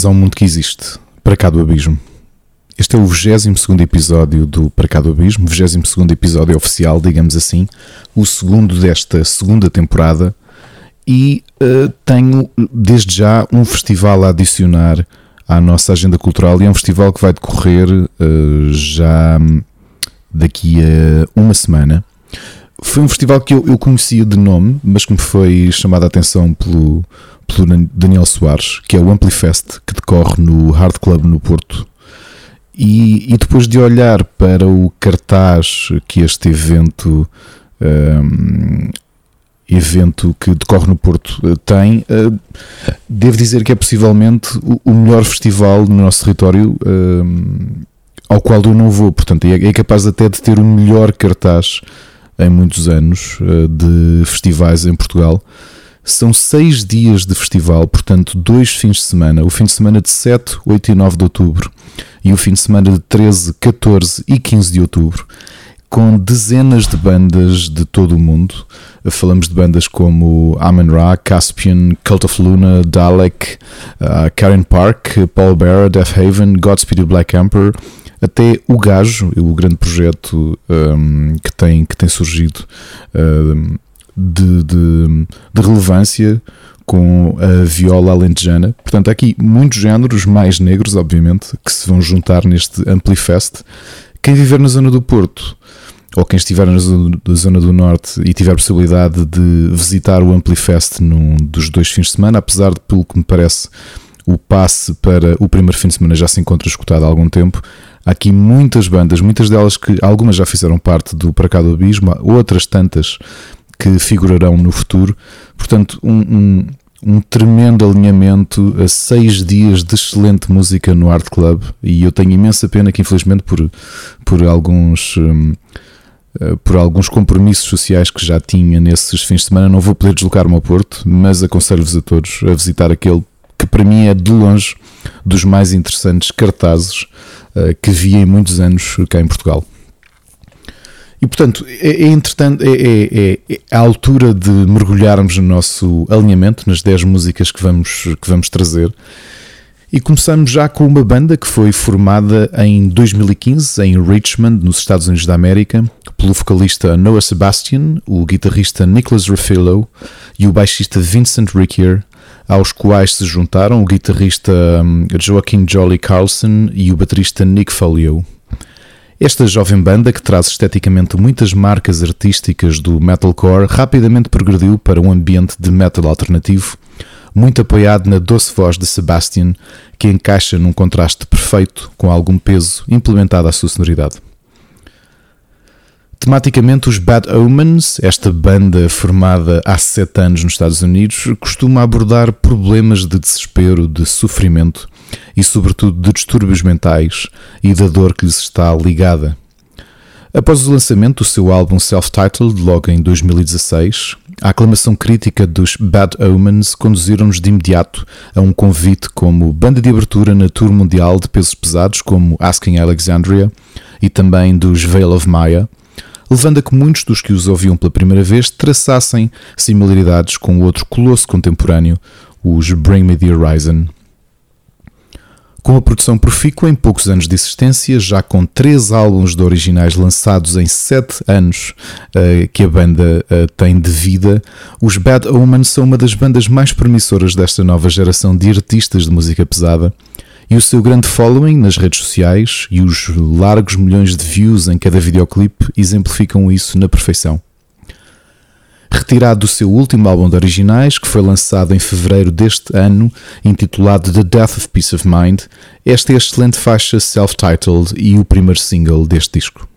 Bem-vindos ao mundo que existe, para cá do abismo. Este é o 22 episódio do Para cá do Abismo, 22 episódio oficial, digamos assim, o segundo desta segunda temporada. E uh, tenho desde já um festival a adicionar à nossa agenda cultural, e é um festival que vai decorrer uh, já daqui a uma semana. Foi um festival que eu, eu conhecia de nome, mas que me foi chamada a atenção pelo, pelo Daniel Soares, que é o Amplifest, que decorre no Hard Club no Porto. E, e depois de olhar para o cartaz que este evento, um, evento que decorre no Porto uh, tem, uh, devo dizer que é possivelmente o, o melhor festival no nosso território um, ao qual eu não vou. Portanto, é, é capaz até de ter o melhor cartaz em muitos anos uh, de festivais em Portugal. São seis dias de festival, portanto, dois fins de semana. O fim de semana de 7, 8 e 9 de outubro e o fim de semana de 13, 14 e 15 de outubro, com dezenas de bandas de todo o mundo. Falamos de bandas como Amon Ra, Caspian, Cult of Luna, Dalek, uh, Karen Park, Paul Bearer, Death Haven, Godspeed Black Emperor, até o Gajo, o grande projeto um, que, tem, que tem surgido. Um, de, de, de relevância com a viola alentejana. Portanto, há aqui muitos géneros mais negros, obviamente, que se vão juntar neste Amplifest. Quem viver na zona do Porto ou quem estiver na zona do Norte e tiver a possibilidade de visitar o Amplifest num dos dois fins de semana, apesar de, pelo que me parece, o passe para o primeiro fim de semana já se encontra escutado há algum tempo. Há aqui muitas bandas, muitas delas que algumas já fizeram parte do Para Cá do Abismo, outras tantas que figurarão no futuro. Portanto, um, um, um, tremendo alinhamento a seis dias de excelente música no Art Club. E eu tenho imensa pena que, infelizmente, por, por alguns. Um, eh, por alguns compromissos sociais que já tinha nesses fins de semana, não vou poder deslocar-me ao Porto, mas aconselho-vos a todos a visitar aquele que para mim é de longe dos mais interessantes cartazes que vi em muitos anos cá em Portugal. E portanto, é, é, entretanto, é, é, é, a altura de mergulharmos no nosso alinhamento, nas 10 músicas que vamos, que vamos trazer. E começamos já com uma banda que foi formada em 2015 em Richmond, nos Estados Unidos da América, pelo vocalista Noah Sebastian, o guitarrista Nicholas Raffillo e o baixista Vincent Rickier, aos quais se juntaram o guitarrista hum, Joaquim Jolly Carlson e o baterista Nick Folio. Esta jovem banda, que traz esteticamente muitas marcas artísticas do metalcore, rapidamente progrediu para um ambiente de metal alternativo, muito apoiado na doce voz de Sebastian, que encaixa num contraste perfeito com algum peso implementado à sua sonoridade. Tematicamente, os Bad Omens, esta banda formada há sete anos nos Estados Unidos, costuma abordar problemas de desespero, de sofrimento e, sobretudo, de distúrbios mentais e da dor que lhes está ligada. Após o lançamento do seu álbum self-titled, logo em 2016, a aclamação crítica dos Bad Omens conduziram-nos de imediato a um convite como banda de abertura na tour mundial de pesos pesados como Asking Alexandria e também dos Veil of Maya, levando a que muitos dos que os ouviam pela primeira vez traçassem similaridades com outro colosso contemporâneo, os Bring Me the Horizon. Com a produção profícua em poucos anos de existência, já com três álbuns de originais lançados em sete anos uh, que a banda uh, tem de vida, os Bad Omens são uma das bandas mais promissoras desta nova geração de artistas de música pesada. E o seu grande following nas redes sociais e os largos milhões de views em cada videoclipe exemplificam isso na perfeição retirado do seu último álbum de originais, que foi lançado em fevereiro deste ano, intitulado The Death of Peace of Mind. Esta é a excelente faixa self-titled e o primeiro single deste disco.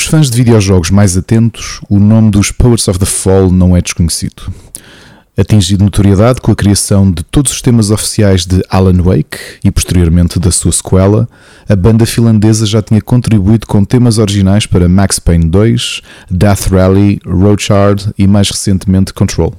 Os fãs de videojogos mais atentos, o nome dos Poets of the Fall não é desconhecido. Atingido notoriedade com a criação de todos os temas oficiais de Alan Wake e posteriormente da sua sequela, a banda finlandesa já tinha contribuído com temas originais para Max Payne 2, Death Rally, Roadshard e mais recentemente Control.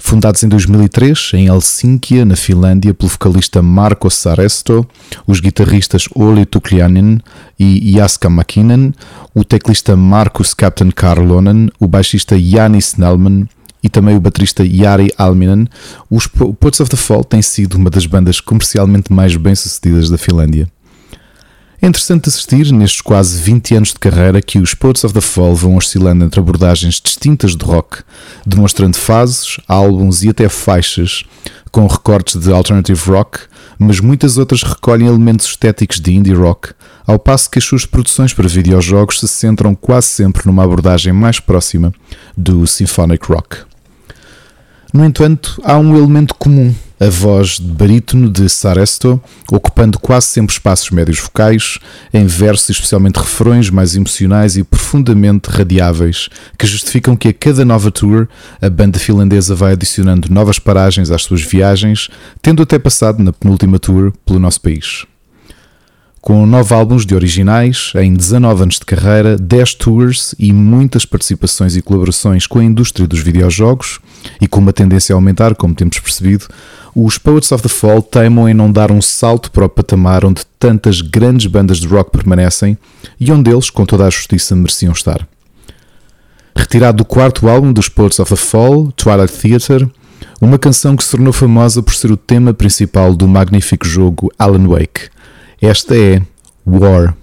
Fundados em 2003 em Helsínquia, na Finlândia, pelo vocalista Marco Saresto, os guitarristas Olli Tuklianen e Jaska Makinen, o teclista Markus Captain Karlonen, o baixista Jani Snellman e também o baterista Yari Alminen, os Poets of the Fall têm sido uma das bandas comercialmente mais bem-sucedidas da Finlândia. É interessante assistir, nestes quase 20 anos de carreira, que os Poets of the Fall vão oscilando entre abordagens distintas de rock, demonstrando fases, álbuns e até faixas com recortes de alternative rock, mas muitas outras recolhem elementos estéticos de indie rock, ao passo que as suas produções para videojogos se centram quase sempre numa abordagem mais próxima do symphonic rock. No entanto, há um elemento comum, a voz de barítono de Saresto, ocupando quase sempre espaços médios vocais, em versos especialmente refrões mais emocionais e profundamente radiáveis, que justificam que a cada nova tour a banda finlandesa vai adicionando novas paragens às suas viagens, tendo até passado na penúltima tour pelo nosso país com nove álbuns de originais, em 19 anos de carreira, 10 tours e muitas participações e colaborações com a indústria dos videojogos, e com uma tendência a aumentar, como temos percebido, os Poets of the Fall teimam em não dar um salto para o patamar onde tantas grandes bandas de rock permanecem e onde eles, com toda a justiça, mereciam estar. Retirado do quarto álbum dos Poets of the Fall, Twilight Theatre, uma canção que se tornou famosa por ser o tema principal do magnífico jogo Alan Wake esta é War.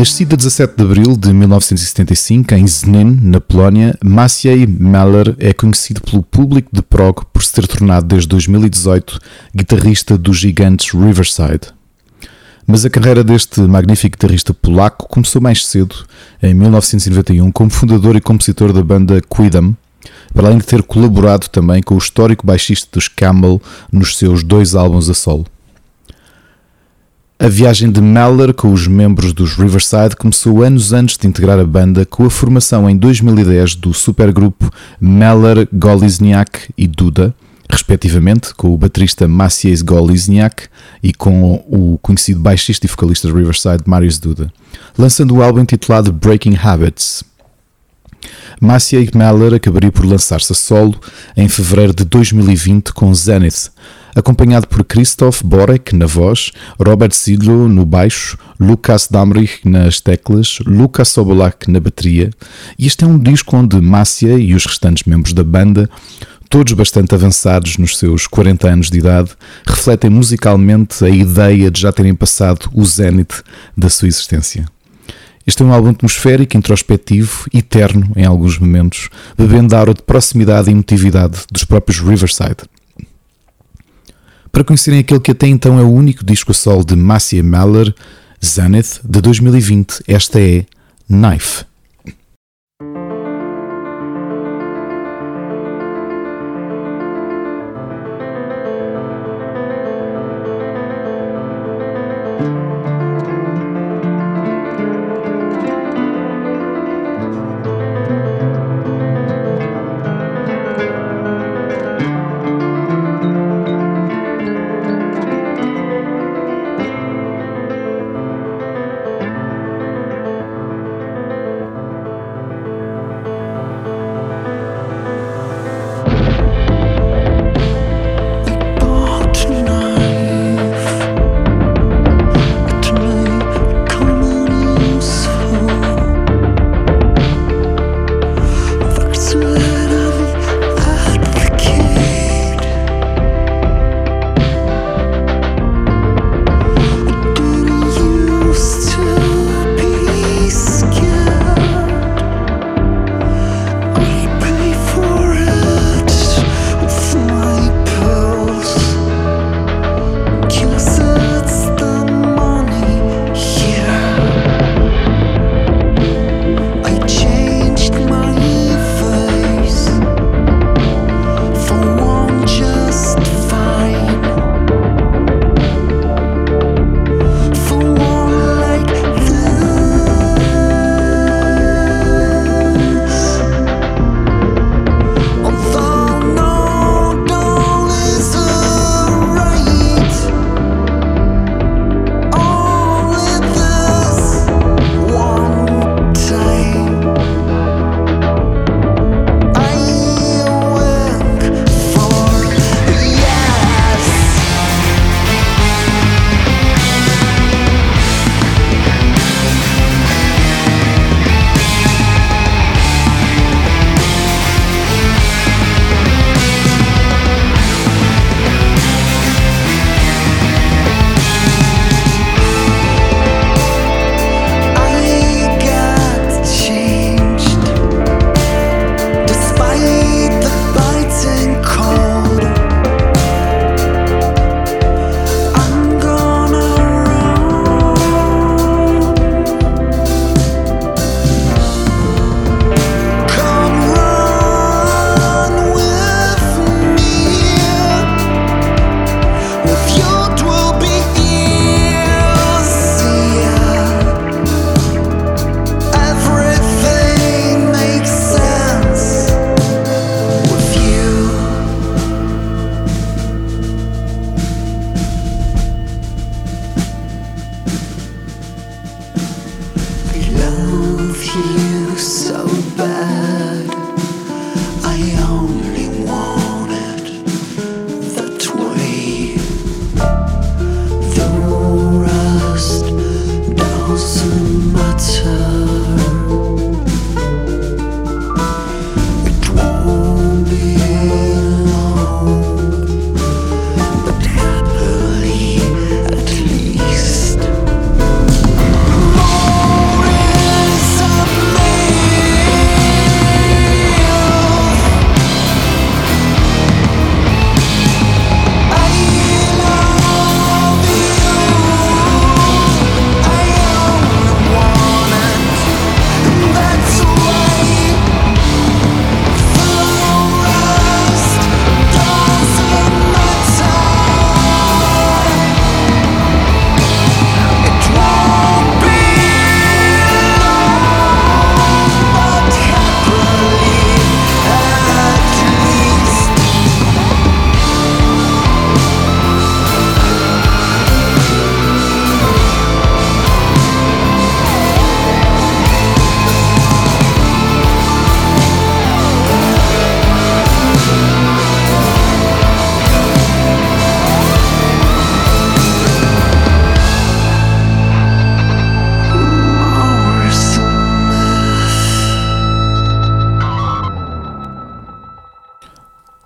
Nascido a 17 de abril de 1975 em Znin, na Polónia, Maciej Meller é conhecido pelo público de prog por se ter tornado desde 2018 guitarrista dos gigantes Riverside. Mas a carreira deste magnífico guitarrista polaco começou mais cedo, em 1991, como fundador e compositor da banda Quidam, para além de ter colaborado também com o histórico baixista dos Camel nos seus dois álbuns a solo. A viagem de Meller com os membros dos Riverside começou anos antes de integrar a banda com a formação em 2010 do supergrupo Meller, Golizniak e Duda, respectivamente com o baterista Maciej Golizniak e com o conhecido baixista e vocalista de Riverside Marius Duda, lançando o álbum intitulado Breaking Habits. Maciej Meller acabaria por lançar-se a solo em fevereiro de 2020 com Zenith, acompanhado por Christoph Borek na voz, Robert Sidlow no baixo, Lukas Damrich nas teclas, Lukas Sobolak na bateria. E este é um disco onde Maciej e os restantes membros da banda, todos bastante avançados nos seus 40 anos de idade, refletem musicalmente a ideia de já terem passado o zénite da sua existência. Este é um álbum atmosférico, introspectivo, eterno em alguns momentos, bebendo da aura de proximidade e emotividade dos próprios Riverside. Para conhecerem aquele que até então é o único disco a solo de Massia Meller, Zenith, de 2020, esta é Knife.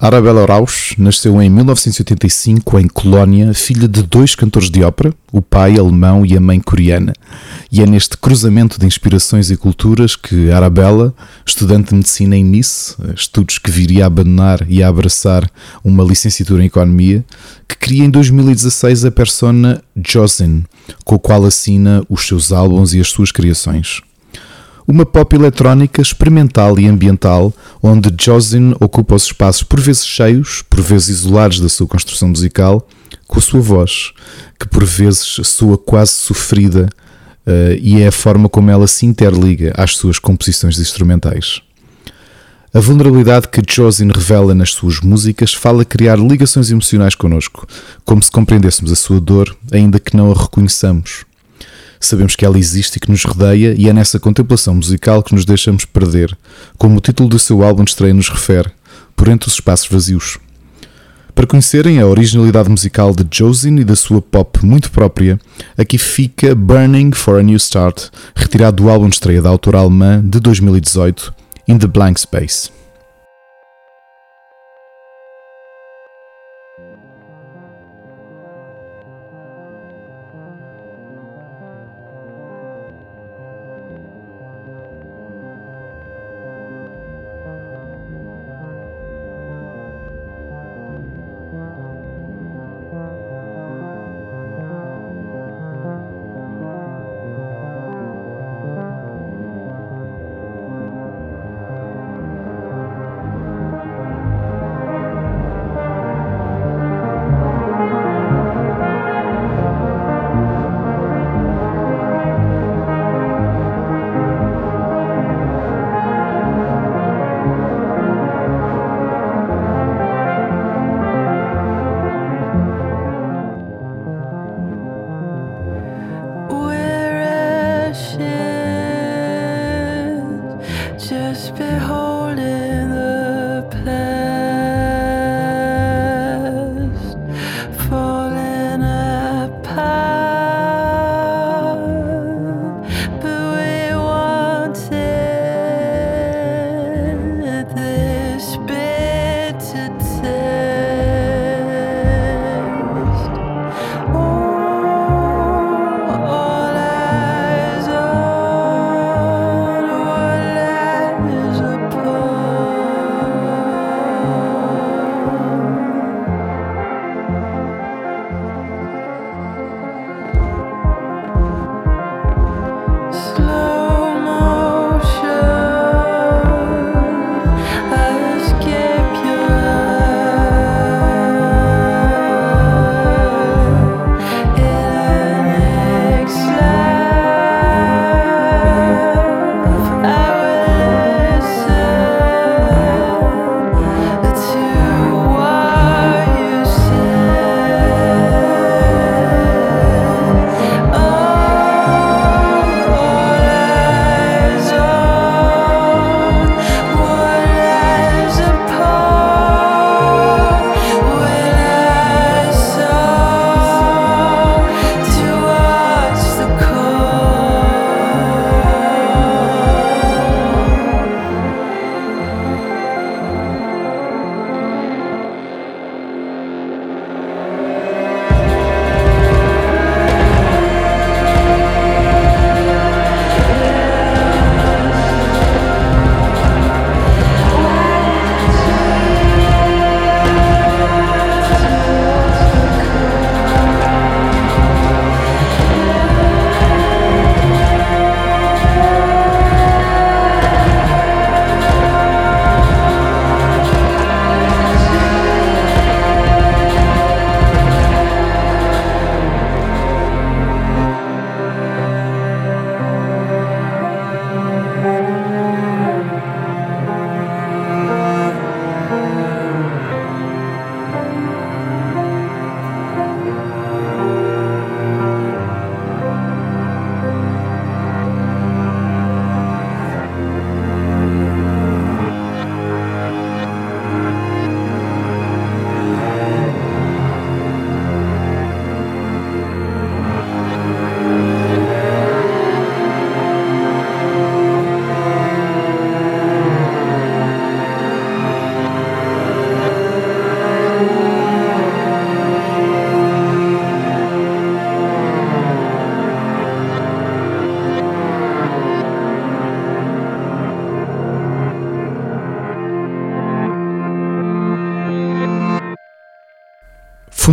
Arabella Rausch nasceu em 1985 em Colónia, filha de dois cantores de ópera, o pai alemão e a mãe coreana. E é neste cruzamento de inspirações e culturas que Arabella, estudante de medicina em Nice, estudos que viria a abandonar e a abraçar uma licenciatura em economia, que cria em 2016 a persona Josin, com a qual assina os seus álbuns e as suas criações uma pop eletrónica experimental e ambiental, onde Josin ocupa os espaços por vezes cheios, por vezes isolados da sua construção musical, com a sua voz, que por vezes soa quase sofrida, uh, e é a forma como ela se interliga às suas composições instrumentais. A vulnerabilidade que Josin revela nas suas músicas fala criar ligações emocionais connosco, como se compreendêssemos a sua dor, ainda que não a reconheçamos. Sabemos que ela existe e que nos rodeia, e é nessa contemplação musical que nos deixamos perder, como o título do seu álbum de estreia nos refere, por entre os espaços vazios. Para conhecerem a originalidade musical de Josin e da sua pop muito própria, aqui fica Burning for a New Start, retirado do álbum de estreia da autora alemã de 2018, In the Blank Space.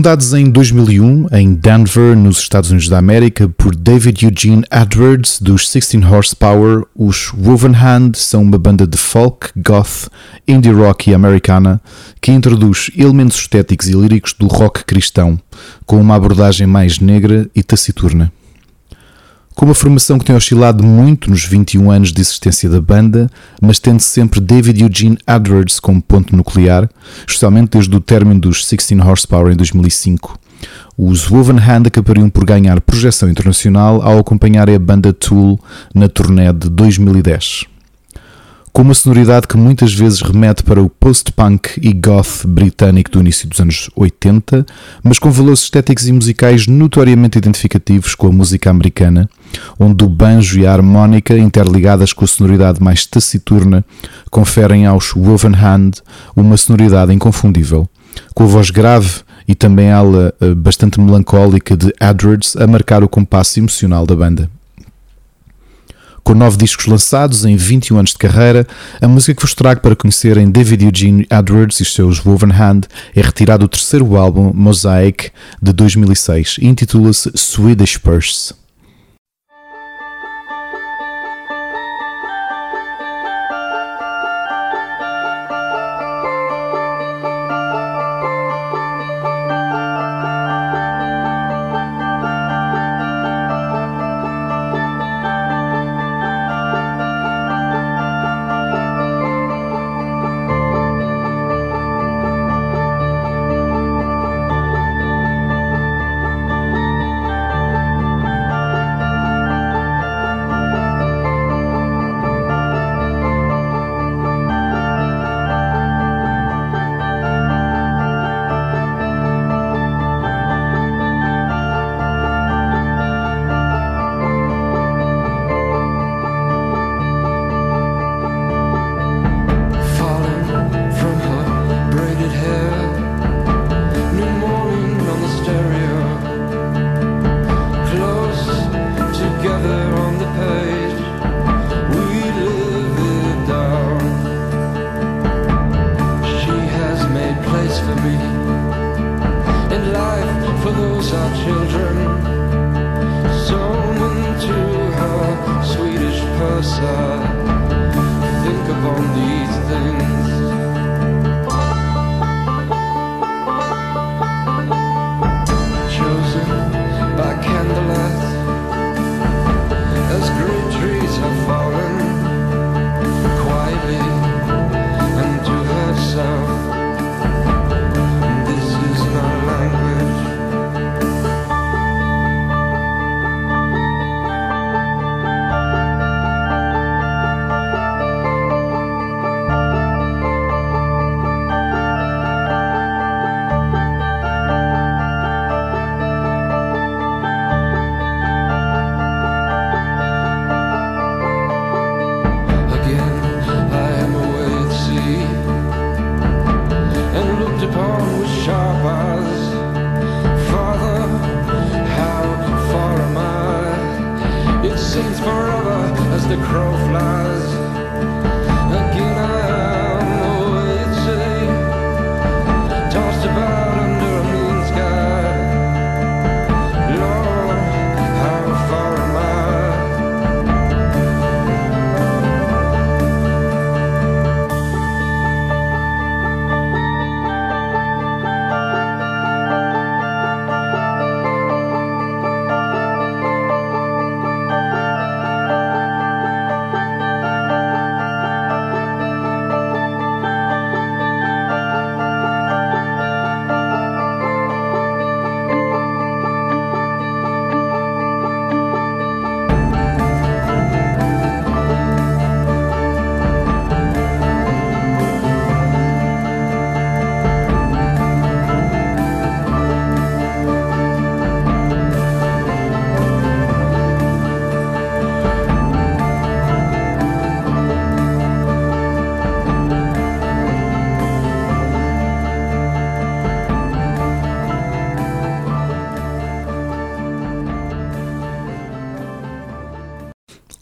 Fundados em 2001 em Denver, nos Estados Unidos da América, por David Eugene Edwards dos 16 Horsepower, os Woven Hand são uma banda de folk, goth, indie rock e americana que introduz elementos estéticos e líricos do rock cristão, com uma abordagem mais negra e taciturna. Com uma formação que tem oscilado muito nos 21 anos de existência da banda, mas tendo sempre David Eugene Edwards como ponto nuclear, especialmente desde o término dos 16 Horsepower em 2005. Os Woven Hand acabariam por ganhar projeção internacional ao acompanharem a banda Tool na turnê de 2010 com uma sonoridade que muitas vezes remete para o post-punk e goth britânico do início dos anos 80, mas com valores estéticos e musicais notoriamente identificativos com a música americana, onde o banjo e a harmónica, interligadas com a sonoridade mais taciturna, conferem aos Woven Hand uma sonoridade inconfundível, com a voz grave e também ela eh, bastante melancólica de Edwards a marcar o compasso emocional da banda. Com nove discos lançados em 21 anos de carreira, a música que vos trago para conhecerem David Eugene Edwards e seus Woven Hand é retirado do terceiro álbum Mosaic de 2006 e intitula-se Swedish Purse.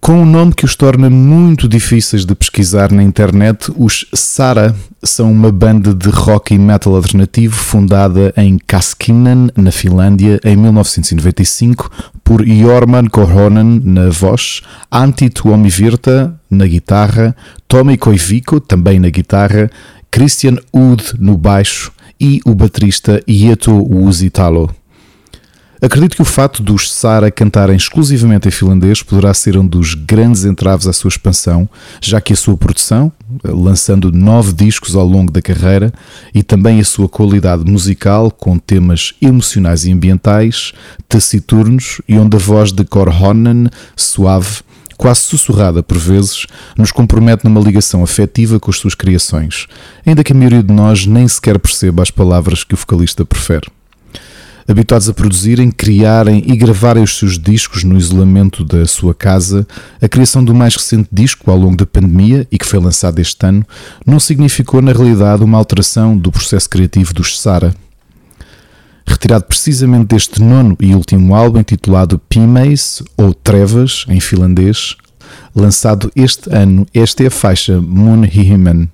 Com um nome que os torna muito difíceis de pesquisar na internet, os Sara são uma banda de rock e metal alternativo fundada em Kaskinen, na Finlândia, em 1995, por Jorman Korhonen na voz, Antti Tuomivirta na guitarra, Tommy Koivico também na guitarra, Christian Ud no baixo e o baterista Ieto Uusitalo. Acredito que o fato dos Sara cantarem exclusivamente em finlandês poderá ser um dos grandes entraves à sua expansão, já que a sua produção, lançando nove discos ao longo da carreira, e também a sua qualidade musical, com temas emocionais e ambientais, taciturnos e onde a voz de Korhonen, suave, quase sussurrada por vezes, nos compromete numa ligação afetiva com as suas criações, ainda que a maioria de nós nem sequer perceba as palavras que o vocalista prefere habituados a produzirem, criarem e gravarem os seus discos no isolamento da sua casa, a criação do mais recente disco ao longo da pandemia e que foi lançado este ano não significou na realidade uma alteração do processo criativo dos Sara. Retirado precisamente deste nono e último álbum intitulado Pimace ou Trevas em finlandês, lançado este ano, esta é a faixa Moon Hihiman.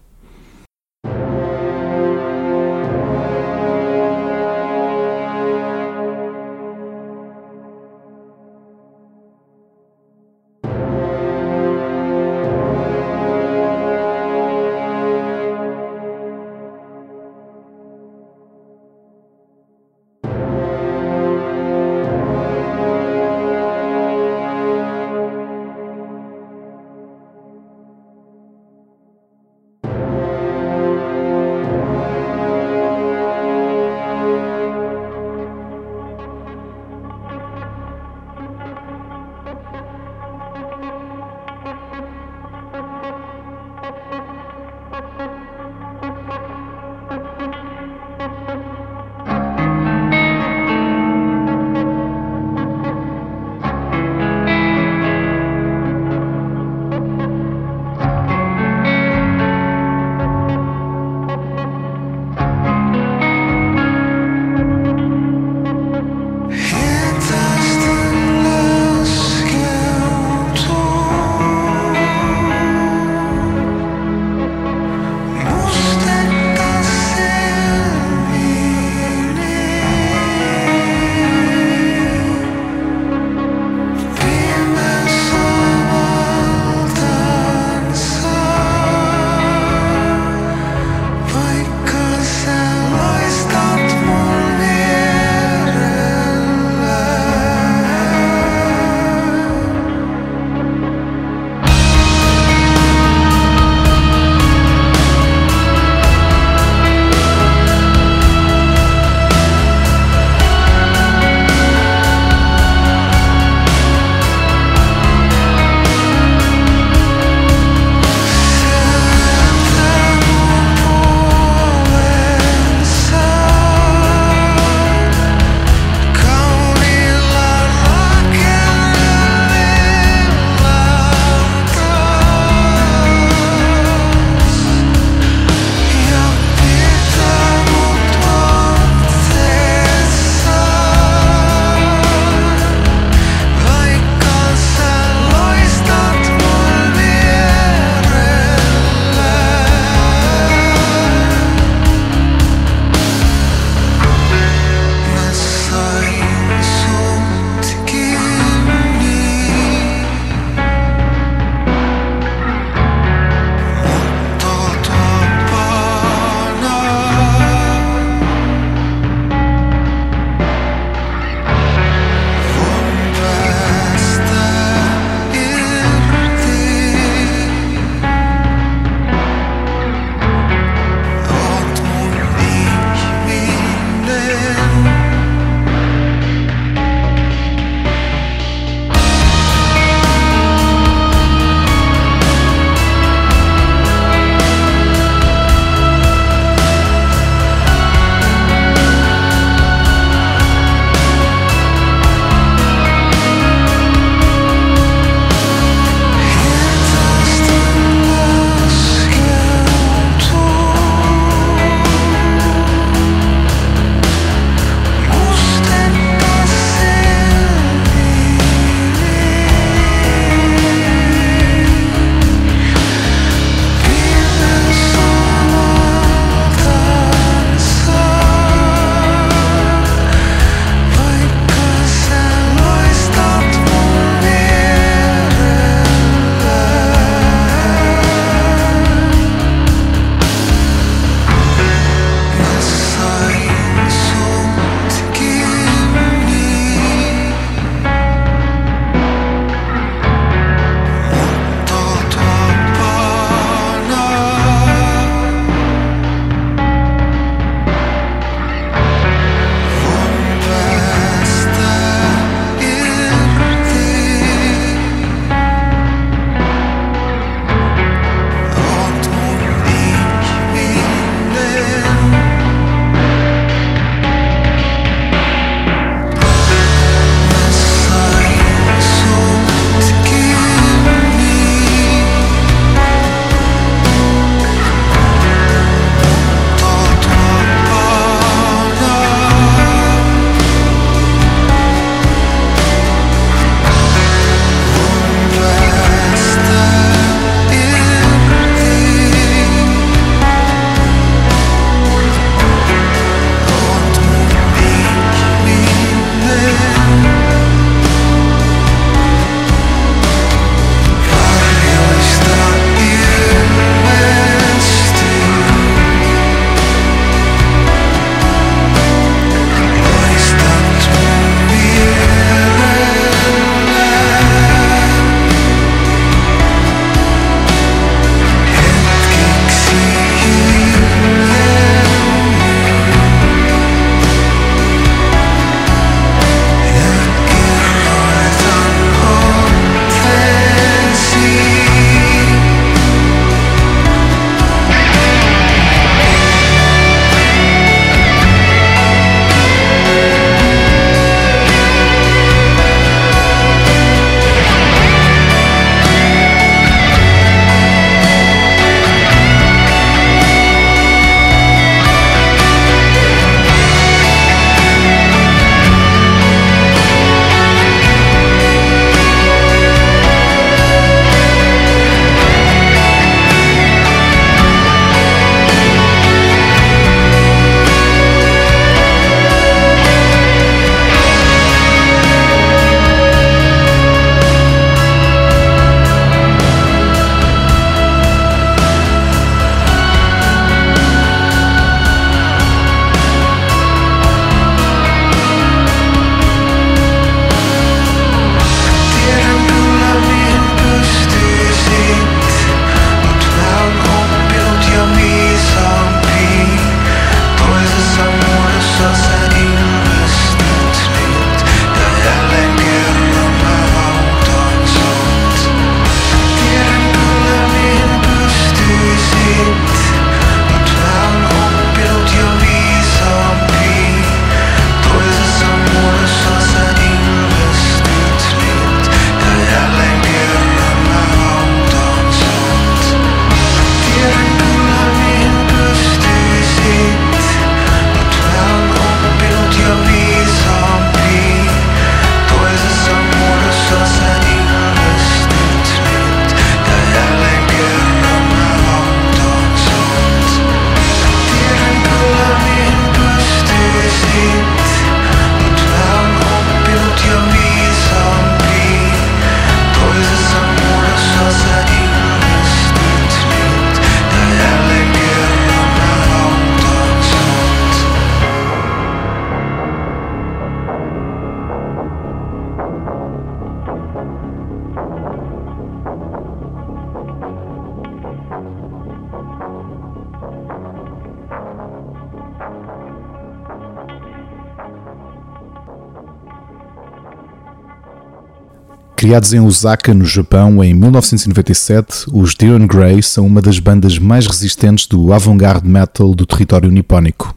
Criados em Osaka, no Japão, em 1997, os Diran Grey são uma das bandas mais resistentes do avant-garde metal do território nipónico.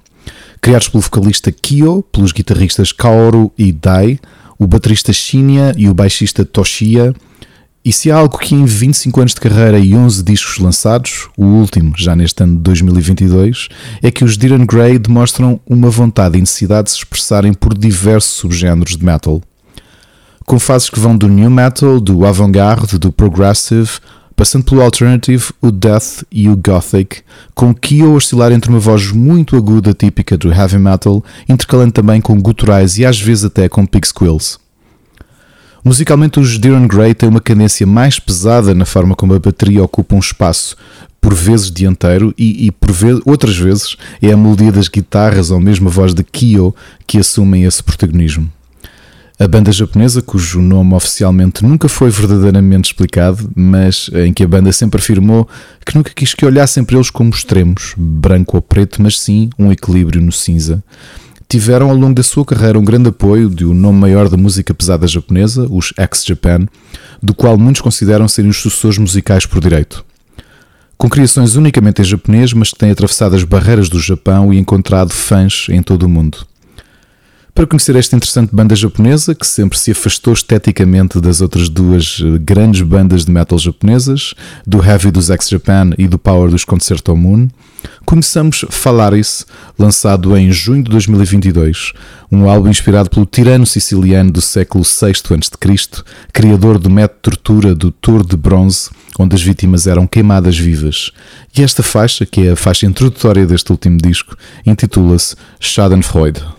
Criados pelo vocalista Kyo, pelos guitarristas Kaoru e Dai, o baterista Shinya e o baixista Toshiya, e se há algo que em 25 anos de carreira e 11 discos lançados, o último já neste ano de 2022, é que os Diran Grey demonstram uma vontade e necessidade de se expressarem por diversos subgéneros de metal. Com fases que vão do new metal, do avant-garde, do progressive, passando pelo alternative, o death e o gothic, com Kyo oscilar entre uma voz muito aguda típica do heavy metal, intercalando também com guturais e às vezes até com pig. Musicalmente, os Diran Grey têm uma cadência mais pesada na forma como a bateria ocupa um espaço, por vezes dianteiro, e, e por vezes, outras vezes é a melodia das guitarras ou mesmo a voz de Kyo que assumem esse protagonismo. A banda japonesa, cujo nome oficialmente nunca foi verdadeiramente explicado, mas em que a banda sempre afirmou que nunca quis que olhassem para eles como extremos, branco ou preto, mas sim um equilíbrio no cinza tiveram ao longo da sua carreira um grande apoio de um nome maior da música pesada japonesa, os X-Japan, do qual muitos consideram serem os sucessores musicais por direito. Com criações unicamente em japonês, mas que têm atravessado as barreiras do Japão e encontrado fãs em todo o mundo para conhecer esta interessante banda japonesa que sempre se afastou esteticamente das outras duas eh, grandes bandas de metal japonesas, do heavy dos X-Japan e do power dos Concerto Moon. Conheçamos Falaris, lançado em junho de 2022, um álbum inspirado pelo tirano siciliano do século VI a.C., criador do método de tortura do Tour de Bronze, onde as vítimas eram queimadas vivas. E esta faixa, que é a faixa introdutória deste último disco, intitula-se Schadenfreude.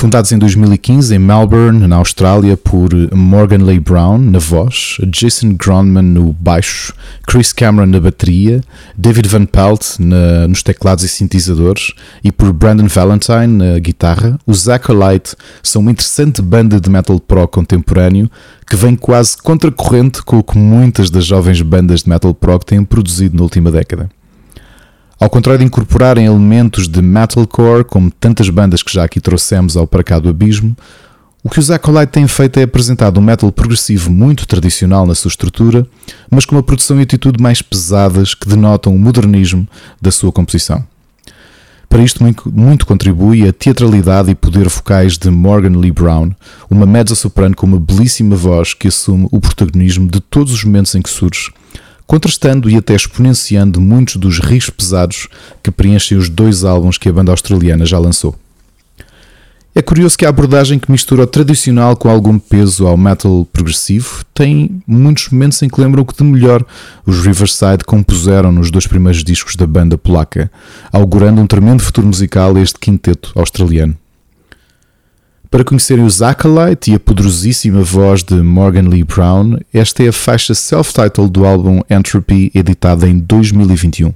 Fundados em 2015 em Melbourne, na Austrália, por Morgan Lee Brown na voz, Jason Gronman no baixo, Chris Cameron na bateria, David Van Pelt na, nos teclados e sintetizadores e por Brandon Valentine na guitarra, os Acolyte são uma interessante banda de metal pro contemporâneo que vem quase contracorrente com o que muitas das jovens bandas de metal pro têm produzido na última década. Ao contrário de incorporarem elementos de metalcore, como tantas bandas que já aqui trouxemos ao Para Cá do Abismo, o que os Acolyte têm feito é apresentar um metal progressivo muito tradicional na sua estrutura, mas com uma produção e atitude mais pesadas que denotam o modernismo da sua composição. Para isto muito, contribui a teatralidade e poder vocais de Morgan Lee Brown, uma mezzo-soprano com uma belíssima voz que assume o protagonismo de todos os momentos em que surge, contrastando e até exponenciando muitos dos riffs pesados que preenchem os dois álbuns que a banda australiana já lançou. É curioso que a abordagem que mistura o tradicional com algum peso ao metal progressivo tem muitos momentos em que lembram que de melhor os Riverside compuseram nos dois primeiros discos da banda polaca, augurando um tremendo futuro musical a este quinteto australiano. Para conhecerem os Acolyte e a poderosíssima voz de Morgan Lee Brown, esta é a faixa self-titled do álbum Entropy, editada em 2021.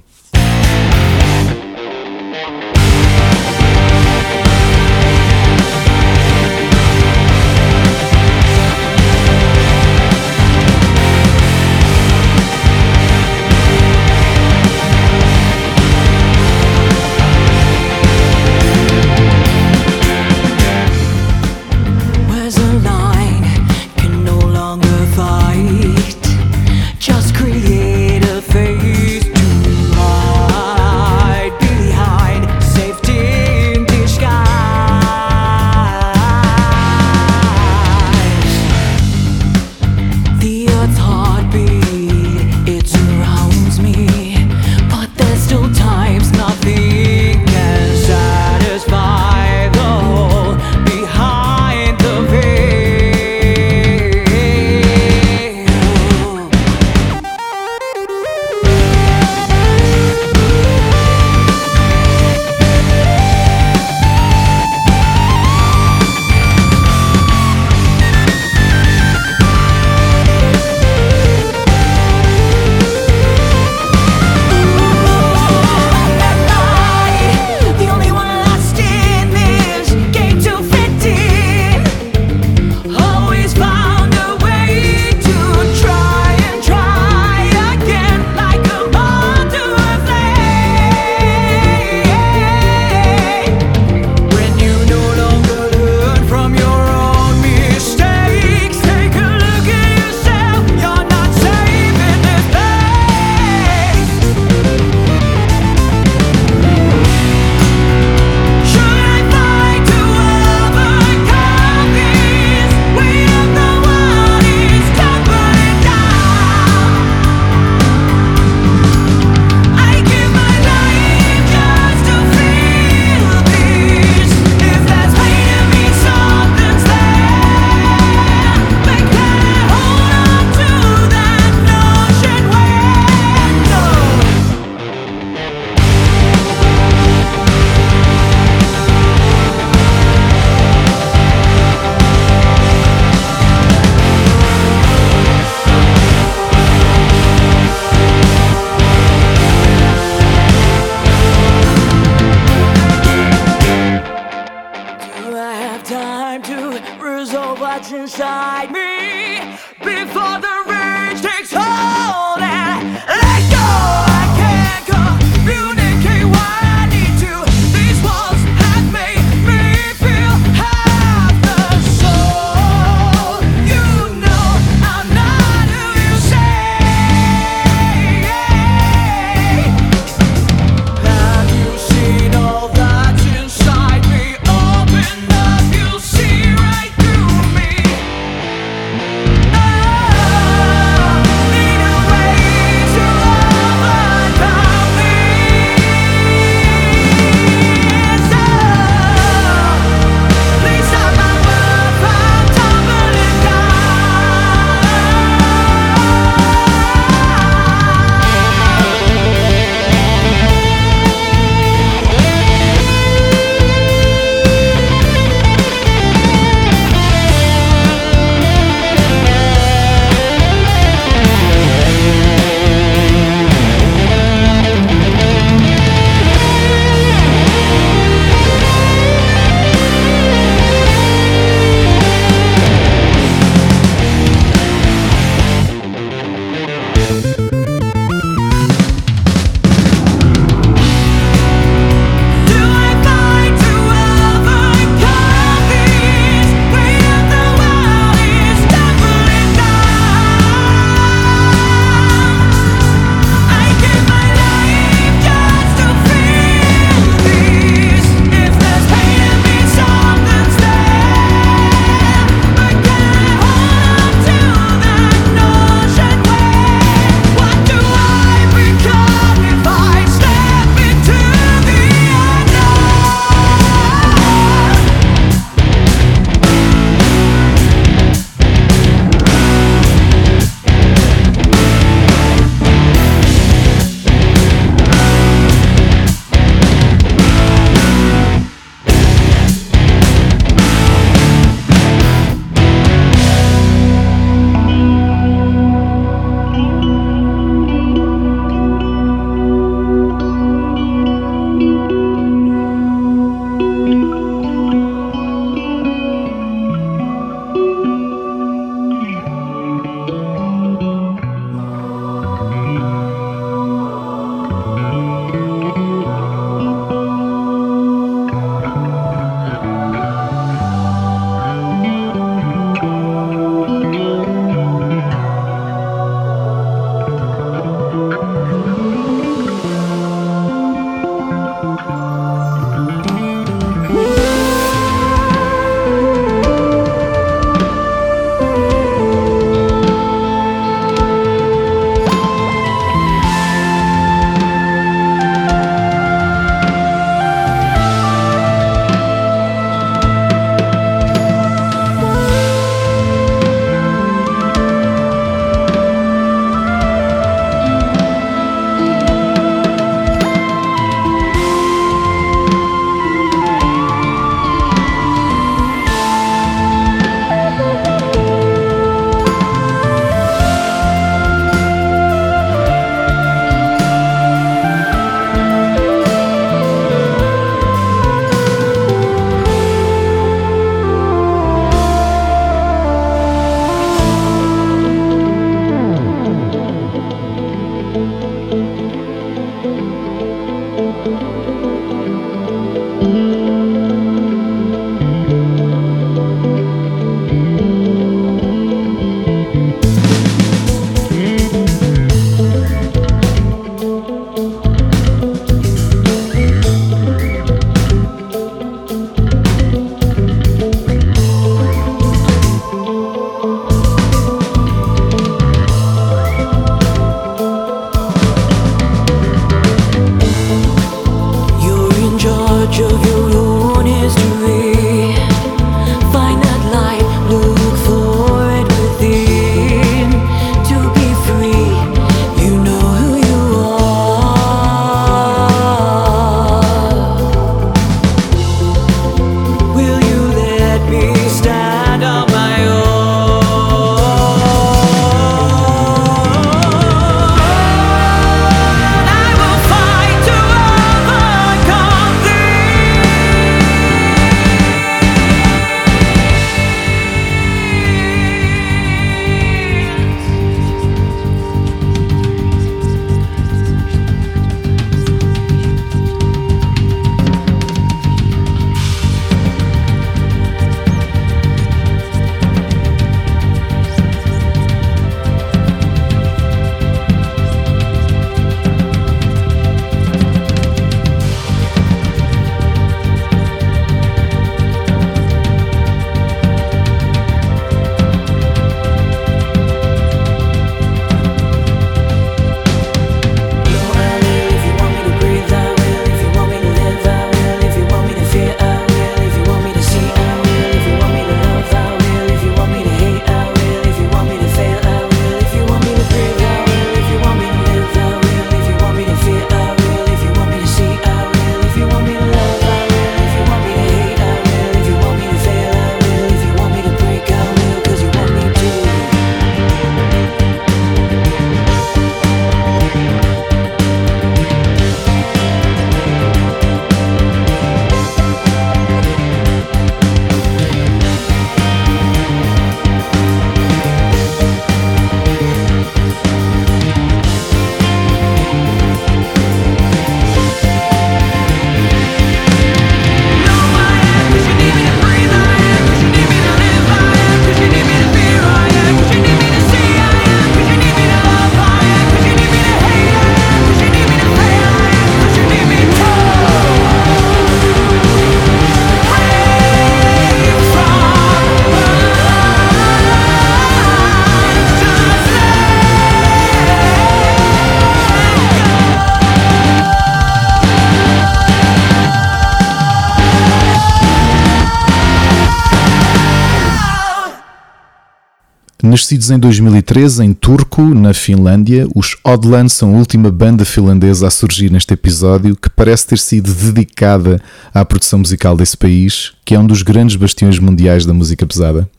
Nascidos em 2013 em Turku, na Finlândia, os Oddland são a última banda finlandesa a surgir neste episódio, que parece ter sido dedicada à produção musical desse país, que é um dos grandes bastiões mundiais da música pesada.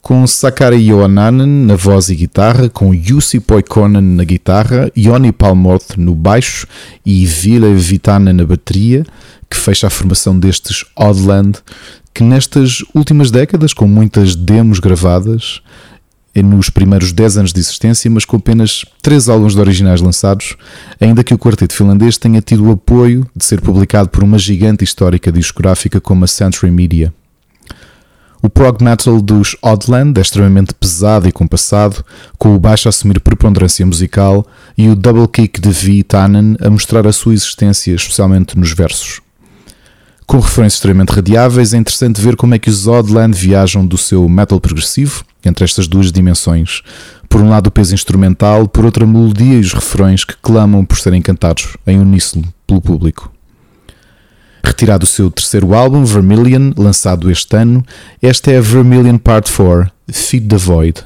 Com Sakari Joananen na voz e guitarra, com Jussi Poikonen na guitarra, Joni Palmoth no baixo e Ville Vitanen na bateria, que fecha a formação destes Oddland, que nestas últimas décadas, com muitas demos gravadas, nos primeiros 10 anos de existência, mas com apenas 3 álbuns de originais lançados, ainda que o quarteto finlandês tenha tido o apoio de ser publicado por uma gigante histórica discográfica como a Century Media. O prog metal dos Oddland é extremamente pesado e compassado, com o baixo a assumir preponderância musical e o double kick de V. Tannen a mostrar a sua existência, especialmente nos versos. Com refrões extremamente radiáveis, é interessante ver como é que os Oddland viajam do seu metal progressivo, entre estas duas dimensões. Por um lado o peso instrumental, por outra a melodia e os refrões que clamam por serem cantados em uníssono pelo público. Retirado o seu terceiro álbum, Vermilion, lançado este ano, esta é a Vermilion Part 4, Feed the Void.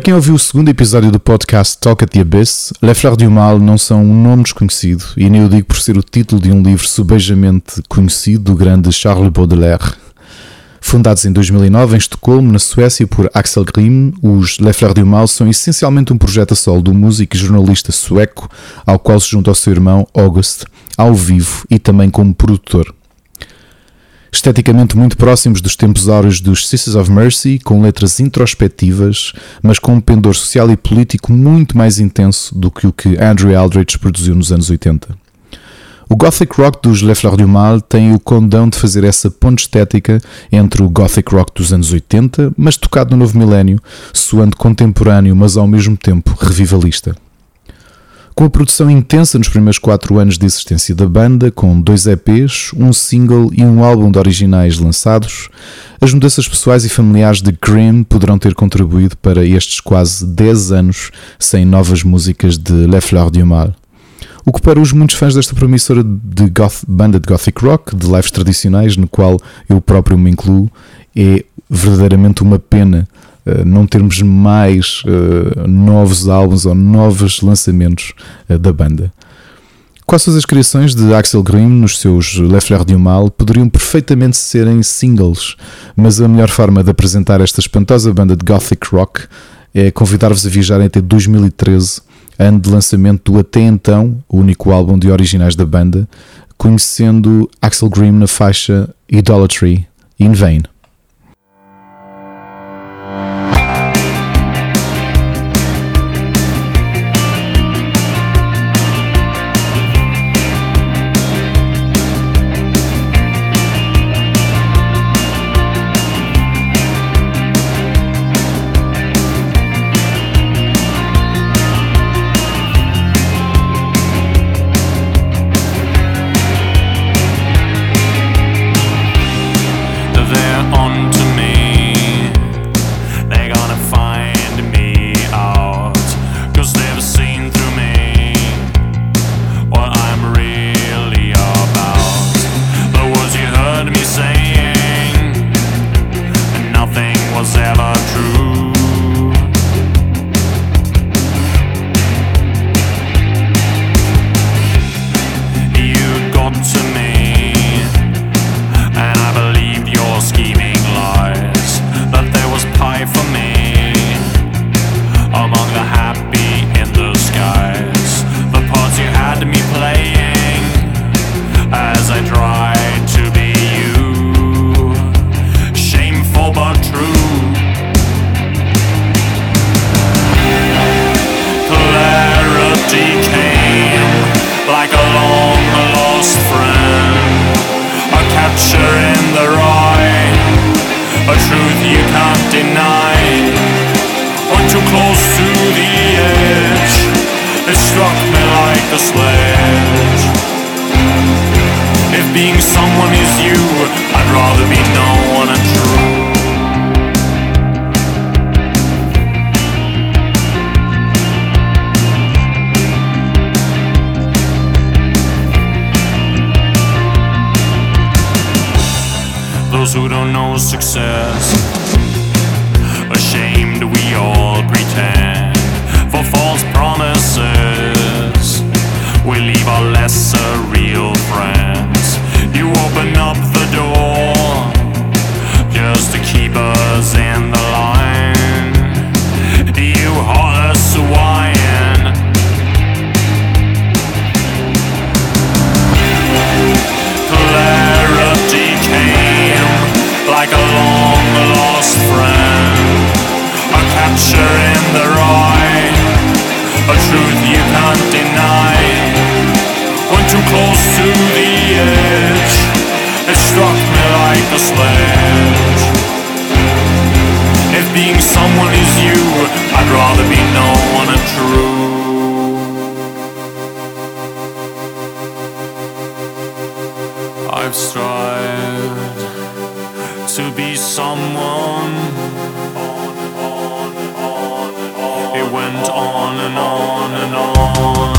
Quem ouviu o segundo episódio do podcast Talk at the Abyss, Les Fleurs du Mal não são um nome desconhecido, e nem o digo por ser o título de um livro subejamente conhecido do grande Charles Baudelaire. Fundados em 2009 em Estocolmo, na Suécia, por Axel Grimm, os Les Fleurs du Mal são essencialmente um projeto a solo do músico e jornalista sueco, ao qual se junta o seu irmão August, ao vivo e também como produtor esteticamente muito próximos dos tempos áureos dos Sisters of Mercy, com letras introspectivas, mas com um pendor social e político muito mais intenso do que o que Andrew Aldrich produziu nos anos 80. O Gothic Rock dos Le Fleurs du Mal tem o condão de fazer essa ponte estética entre o Gothic Rock dos anos 80, mas tocado no novo milénio, soando contemporâneo, mas ao mesmo tempo revivalista. Com a produção intensa nos primeiros quatro anos de existência da banda, com dois EPs, um single e um álbum de originais lançados, as mudanças pessoais e familiares de Grimm poderão ter contribuído para estes quase 10 anos sem novas músicas de Le Fleur du Mal. O que para os muitos fãs desta promissora de goth, banda de gothic rock, de lives tradicionais, no qual eu próprio me incluo, é verdadeiramente uma pena não termos mais uh, novos álbuns ou novos lançamentos uh, da banda. Quais as criações de Axel Grimm nos seus Le Fleur du Mal poderiam perfeitamente serem singles, mas a melhor forma de apresentar esta espantosa banda de gothic rock é convidar-vos a viajarem até 2013, ano de lançamento do até então único álbum de originais da banda, conhecendo Axel Grimm na faixa Idolatry in Vain. It went on and on and on.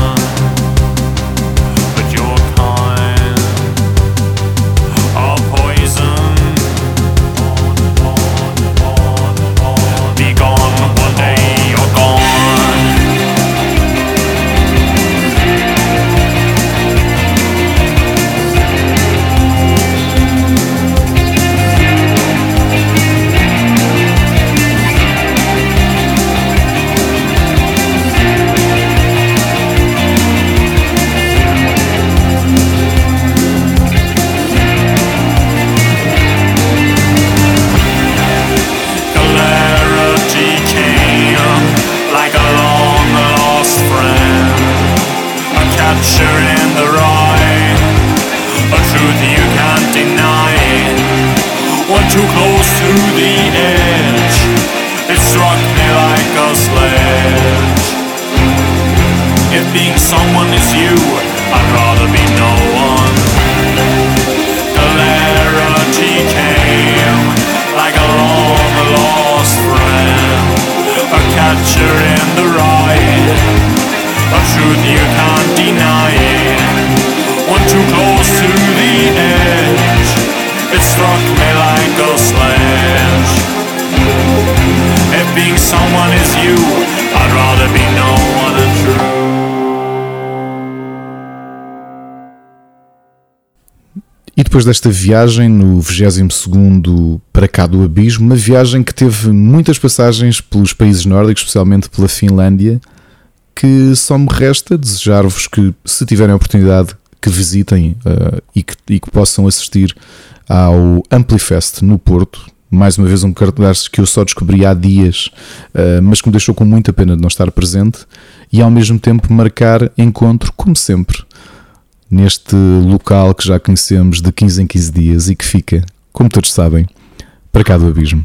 Depois desta viagem, no 22 para cá do Abismo, uma viagem que teve muitas passagens pelos países nórdicos, especialmente pela Finlândia, que só me resta desejar-vos que, se tiverem a oportunidade, que visitem uh, e, que, e, que, possam assistir ao Amplifest no Porto. Mais uma vez, um cartaz que eu só descobri há dias, uh, mas que me deixou com muita pena de não estar presente, e ao mesmo tempo marcar encontro, como sempre, neste local que já conhecemos de 15 em 15 dias e que fica, como todos sabem, para cá do abismo.